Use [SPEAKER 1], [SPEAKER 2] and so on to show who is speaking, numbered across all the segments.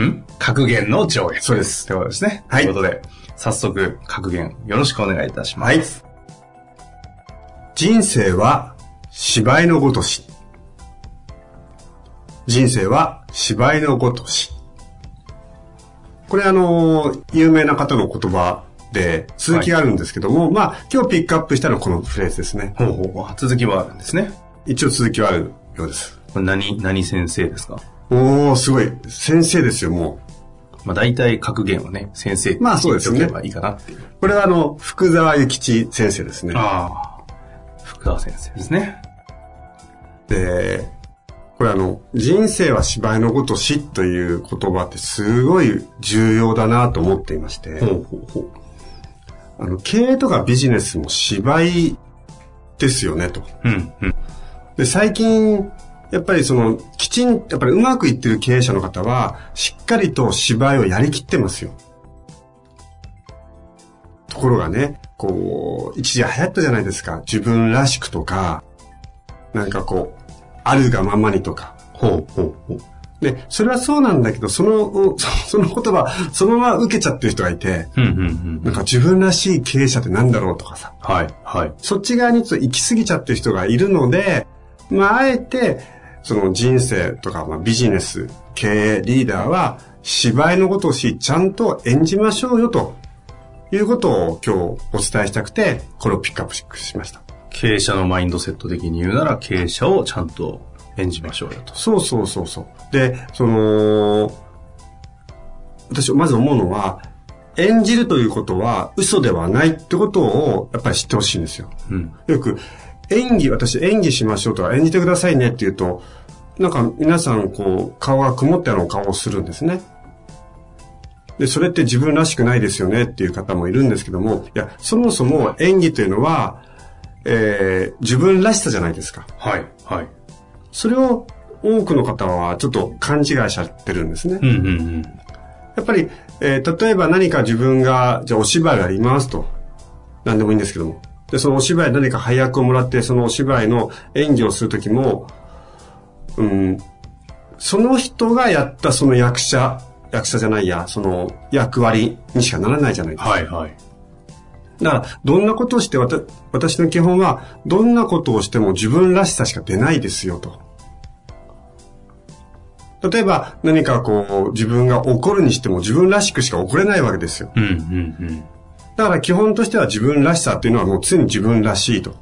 [SPEAKER 1] ん？格言の条約。
[SPEAKER 2] そうです
[SPEAKER 1] ということですね。
[SPEAKER 2] はい
[SPEAKER 1] ということで、早速、格言、よろしくお願いいたしま
[SPEAKER 2] はい
[SPEAKER 1] す。。
[SPEAKER 2] 人生は芝居のごとし。人生は芝居のごとし。これあの、有名な方の言葉で続きがあるんですけども、まあ今日ピックアップしたのはこのフレーズですね。
[SPEAKER 1] ほうほうほう。続きはあるんですね。
[SPEAKER 2] 一応続きはあるようです。
[SPEAKER 1] これ何、何先生ですか？
[SPEAKER 2] おー、すごい。先生ですよ、も
[SPEAKER 1] まあ大体格言はね、先生って
[SPEAKER 2] まあそうですね
[SPEAKER 1] 言っておけばいいかなっていう。
[SPEAKER 2] う。これはあの、福沢諭吉先生ですね。
[SPEAKER 1] ああ。福川先生ですね。
[SPEAKER 2] で、これあの、人生は芝居のごとしという言葉ってすごい重要だなと思っていまして、
[SPEAKER 1] ほうほうほう。
[SPEAKER 2] あの、経営とかビジネスも芝居ですよねと。
[SPEAKER 1] うん、うん。
[SPEAKER 2] で、最近、やっぱりその、きちん、やっぱりうまくいってる経営者の方は、しっかりと芝居をやりきってますよ。ところがね、こう、一時流行ったじゃないですか。自分らしくとか、なんかこう、あるがままにとか。
[SPEAKER 1] ほうほうほう。
[SPEAKER 2] で、それはそうなんだけど、その、そその言葉、そのまま受けちゃってる人がいて、
[SPEAKER 1] うん、うん、うん。
[SPEAKER 2] なんか自分らしい経営者ってなんだろうとかさ、
[SPEAKER 1] はい、はい。
[SPEAKER 2] そっち側にちょっと行き過ぎちゃってる人がいるので、まあ、あえて、その人生とか、まあ、ビジネス、経営、リーダーは、芝居のことをし、ちゃんと演じましょうよ、ということを今日お伝えしたくて、これをピックアップしました。
[SPEAKER 1] 経営者のマインドセット的に言うなら、経営者をちゃんと演じましょうよと。
[SPEAKER 2] そうそうそうそう。で、その、私、まず思うのは、演じるということは嘘ではないってことをやっぱり知ってほしいんですよ。
[SPEAKER 1] うん。
[SPEAKER 2] よく、演技、私演技しましょうとか演じてくださいねって言うと、なんか皆さんこう、顔が曇ったような顔をするんですね。で、それって自分らしくないですよねっていう方もいるんですけども、いや、そもそも演技というのは、えー、自分らしさじゃないですか。
[SPEAKER 1] はい、はい。
[SPEAKER 2] それを多くの方はちょっと勘違いしちゃってるんですね。
[SPEAKER 1] うん、うん、うん。
[SPEAKER 2] やっぱり、えー例えば何か自分が、じゃあお芝居をやりますと。何でもいいんですけども。で、そのお芝居何か配役をもらって、そのお芝居の演技をするときも、うん、その人がやったその役者、役者じゃないや、その役割にしかならないじゃないですか。
[SPEAKER 1] はい、はい。
[SPEAKER 2] だから、どんなことをして、わた私の基本は、どんなことをしても自分らしさしか出ないですよと。例えば、何かこう、自分が怒るにしても自分らしくしか怒れないわけですよ。
[SPEAKER 1] うん、うん、うん。
[SPEAKER 2] だから基本としては自分らしさっていうのはもう常に自分らしいと。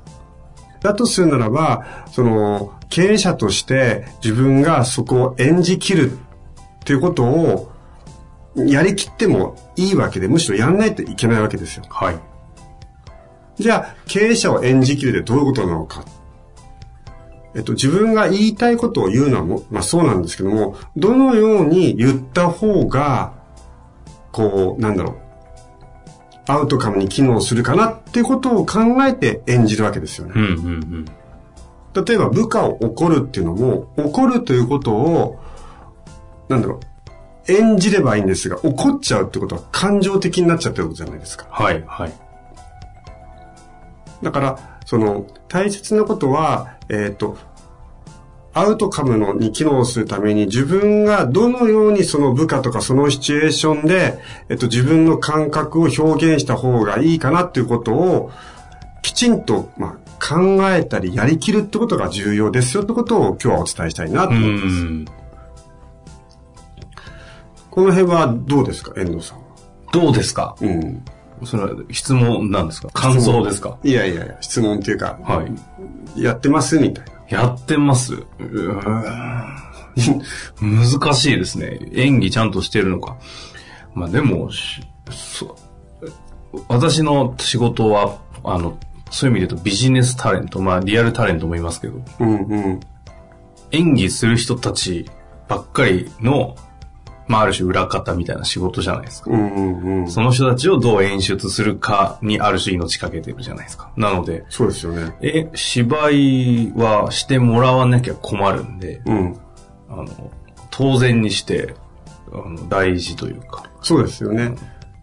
[SPEAKER 2] だとするならば、その、経営者として自分がそこを演じきるっていうことをやりきってもいいわけで、むしろやんないといけないわけですよ。
[SPEAKER 1] はい。
[SPEAKER 2] じゃあ、経営者を演じきるってどういうことなのか。えっと、自分が言いたいことを言うのはも、まあそうなんですけども、どのように言った方が、こう、なんだろう、アウトカムに機能するかなってことを考えて演じるわけですよね。
[SPEAKER 1] うん、うん、うん。
[SPEAKER 2] 例えば部下を怒るっていうのも、怒るということを、なんだろう、演じればいいんですが、怒っちゃうってことは感情的になっちゃってることじゃないですか。
[SPEAKER 1] はい、はい。
[SPEAKER 2] だから、その、大切なことは、えっ、と、アウトカムのに機能するために自分がどのようにその部下とかそのシチュエーションで、えっと、自分の感覚を表現した方がいいかなっていうことを、きちんと、まあ、考えたりやりきるってことが重要ですよってことを今日はお伝えしたいなと
[SPEAKER 1] う
[SPEAKER 2] 思います。
[SPEAKER 1] ん。
[SPEAKER 2] この辺はどうですか、遠藤さんは？
[SPEAKER 1] どうですか？
[SPEAKER 2] うん。
[SPEAKER 1] それは質問なんですか？感想ですか？
[SPEAKER 2] いやいやいや、質問っていうか、
[SPEAKER 1] はい。
[SPEAKER 2] やってますみたいな。
[SPEAKER 1] やってます。うーん難しいですね。演技ちゃんとしてるのか。まあでも、私の仕事は、あの、そういう意味で言うとビジネスタレント、まあリアルタレントも言いますけど、
[SPEAKER 2] うんうん。
[SPEAKER 1] 演技する人たちばっかりの、まあある種裏方みたいな仕事じゃないですか。
[SPEAKER 2] うんうんうん。
[SPEAKER 1] その人たちをどう演出するかにある種命かけてるじゃないですか。なので、
[SPEAKER 2] そうですよね。
[SPEAKER 1] え、芝居はしてもらわなきゃ困るんで、
[SPEAKER 2] うん。
[SPEAKER 1] あの、当然にして、あの、大事というか。
[SPEAKER 2] そうですよね。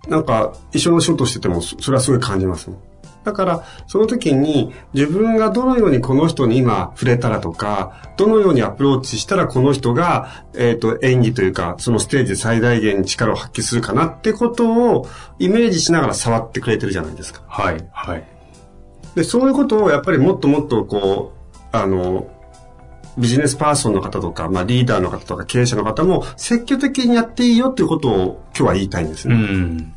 [SPEAKER 2] なんか、一緒の仕事してても、そそれはすごい感じますもん。だから、その時に自分がどのようにこの人に今触れたらとか、どのようにアプローチしたらこの人が、えっ、と、演技というか、そのステージで最大限に力を発揮するかなってことをイメージしながら触ってくれてるじゃないですか。
[SPEAKER 1] はい、はい。
[SPEAKER 2] で、そういうことをやっぱりもっともっとこう、あの、ビジネスパーソンの方とか、まあリーダーの方とか経営者の方も積極的にやっていいよっていうことを今日は言いたいんです
[SPEAKER 1] う
[SPEAKER 2] ね。
[SPEAKER 1] ん。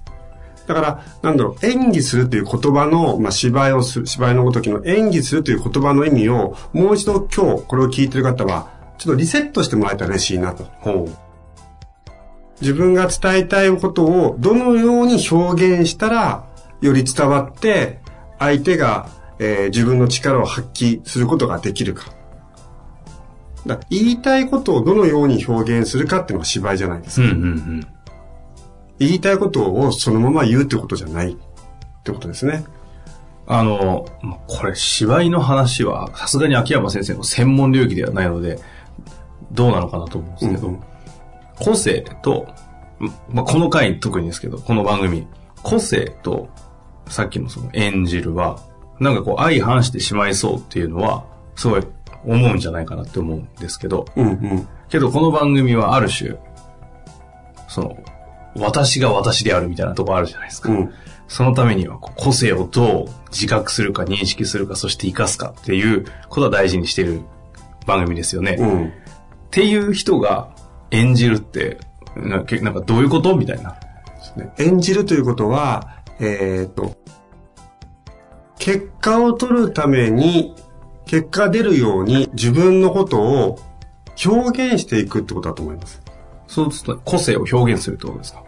[SPEAKER 2] だから、なんだろう、演技するという言葉の、まあ芝居をする、芝居のごときの演技するという言葉の意味を、もう一度今日これを聞いてる方は、ちょっとリセットしてもらえたら嬉しいなと。
[SPEAKER 1] ほ
[SPEAKER 2] 自分が伝えたいことをどのように表現したらより伝わって相手が、えー自分の力を発揮することができるか。だ言いたいことをどのように表現するかっていうのが芝居じゃないです
[SPEAKER 1] う。う
[SPEAKER 2] か。
[SPEAKER 1] ん、うん、うん。
[SPEAKER 2] 言いたいことをそのまま言うってことじゃないってことですね。
[SPEAKER 1] あの、まこれ、芝居の話は、さすがに秋山先生の専門領域ではないので、どうなのかなと思うんですけど、
[SPEAKER 2] うんうん
[SPEAKER 1] 個性と、まあ、この回特にですけど、この番組、個性と、さっきのその演じるは、なんかこう相反してしまいそうっていうのは、すごい思うんじゃないかなって思うんですけど、
[SPEAKER 2] うんうん。
[SPEAKER 1] けどこの番組はある種、その、私が私であるみたいなとこあるじゃないですか。
[SPEAKER 2] うん。
[SPEAKER 1] そのためには個性をどう自覚するか認識するか、そして活かすかっていうことは大事にしている番組ですよね。っ
[SPEAKER 2] うん。
[SPEAKER 1] ていう人が演じるって、なけなんかどういうことみたいな。
[SPEAKER 2] 演じるということは、えっ、と、結果を取るために、結果が出るように自分のことを表現していくってことだと思います。
[SPEAKER 1] そうすると個性を表現するってことですか？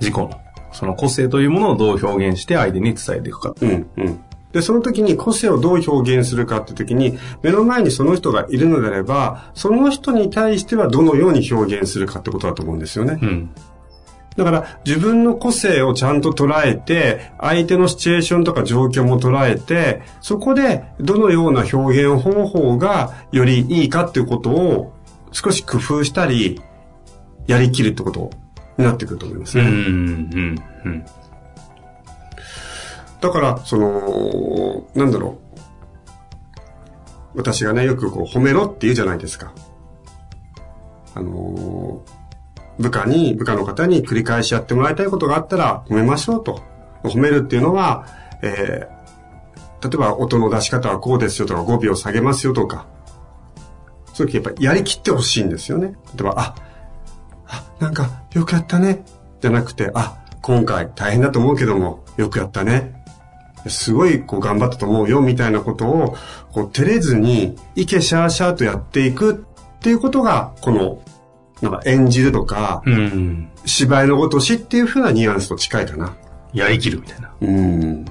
[SPEAKER 1] 自己の。その個性というものをどう表現して相手に伝えていくか。
[SPEAKER 2] うん、うん。で、その時に個性をどう表現するかって時に、目の前にその人がいるのであれば、その人に対してはどのように表現するかってことだと思うんですよね。
[SPEAKER 1] うん。
[SPEAKER 2] だから自分の個性をちゃんと捉えて、相手のシチュエーションとか状況も捉えて、そこでどのような表現方法がよりいいかっていうことを少し工夫したり、やりきるってことになってくると思います
[SPEAKER 1] うん、う
[SPEAKER 2] ね。
[SPEAKER 1] ん、うん。
[SPEAKER 2] だから、その、なんだろう。私がね、よくこう褒めろって言うじゃないですか。あのー部下に、部下の方に繰り返しやってもらいたいことがあったら褒めましょうと。褒めるっていうのは、えー、例えば音の出し方はこうですよとか語尾を下げますよとか。そういう時やっぱやりきってほしいんですよね。例えば、あ、あ、なんかよくやったね。じゃなくて、あ、今回大変だと思うけども、よくやったね。すごいこう頑張ったと思うよみたいなことを、こう照れずに、いけシャーシャーとやっていくっていうことが、この、なんか演じるとか、
[SPEAKER 1] うん。
[SPEAKER 2] 芝居のごとしっていう風なニュアンスと近いかな。
[SPEAKER 1] やりきるみたいな。
[SPEAKER 2] うん。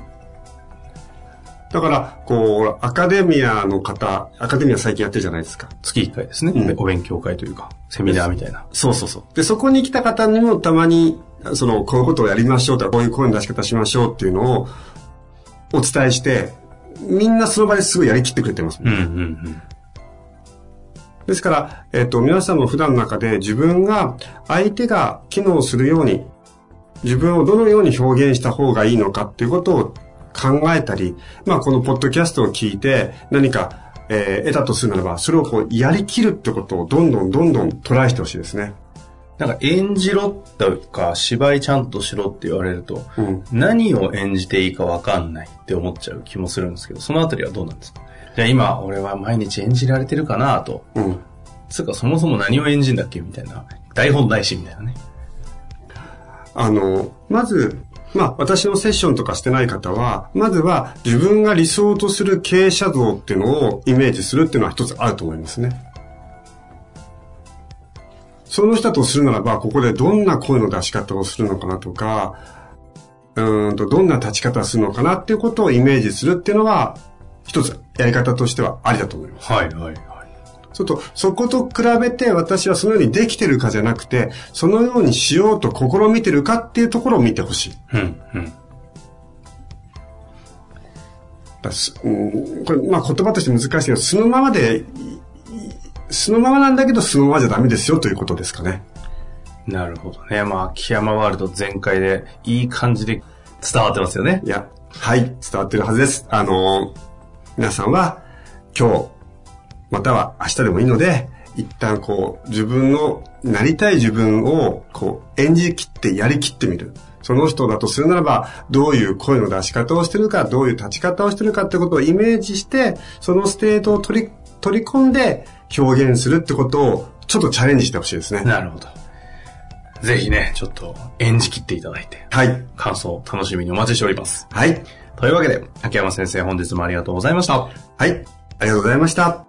[SPEAKER 2] だから、こう、アカデミアの方、アカデミア最近やってるじゃないですか。
[SPEAKER 1] 月1回ですね。
[SPEAKER 2] うん
[SPEAKER 1] お勉強会というか、セミナーみたいな。
[SPEAKER 2] そうそうそう。で、そこに来た方にもたまに、その、こういうことをやりましょうとか、こういう声の出し方しましょうっていうのをお伝えして、みんなその場ですごいやりきってくれてます。
[SPEAKER 1] うん、うん、
[SPEAKER 2] ですから、えっ、と、皆さんも普段の中で自分が相手が機能するように、自分をどのように表現した方がいいのかっていうことを考えたり、まあ、このポッドキャストを聞いて何か、えー得たとするならば、それをこう、やりきるってことをどんどんどんどんトライしてほしいですね。
[SPEAKER 1] なんか演じろとか芝居ちゃんとしろって言われると、
[SPEAKER 2] うん。
[SPEAKER 1] 何を演じていいかわかんないって思っちゃう気もするんですけど、そのあたりはどうなんですか？じゃあ今、俺は毎日演じられてるかなと。
[SPEAKER 2] うん。
[SPEAKER 1] つうかそもそも何を演じんだっけ？みたいな。台本ないし、みたいなね。
[SPEAKER 2] あの、まず、まあ、私のセッションとかしてない方は、まずは自分が理想とする経営者像っていうのをイメージするっていうのは一つあると思いますね。その人とするならば、ここでどんな声の出し方をするのかなとか、うんと、どんな立ち方をするのかなっていうことをイメージするっていうのは、一つやり方としてはありだと思います。
[SPEAKER 1] はい、はい。
[SPEAKER 2] ちょっと、そこと比べて私はそのようにできてるかじゃなくて、そのようにしようと試みてるかっていうところを見てほしい。うん、うん。これ、まあ言葉として難しいけど、そのままで、そのままなんだけど、そのままじゃダメですよということですかね。
[SPEAKER 1] なるほどね。まあ、秋山ワールド全開で、いい感じで伝わってますよね。
[SPEAKER 2] いや、はい、伝わってるはずです。あの皆さんは、今日、または明日でもいいので、一旦こう、自分のなりたい自分を、こう、演じきってやりきってみる。その人だとするならば、どういう声の出し方をしてるか、どういう立ち方をしてるかってことをイメージして、そのステートを取り、取り込んで表現するってことを、ちょっとチャレンジしてほしいですね。
[SPEAKER 1] なるほど。ぜひね、ちょっと演じきっていただいて。
[SPEAKER 2] はい。
[SPEAKER 1] 感想、楽しみにお待ちしております。
[SPEAKER 2] はい。
[SPEAKER 1] というわけで、秋山先生、本日もありがとうございました。は
[SPEAKER 2] い。ありがとうございました。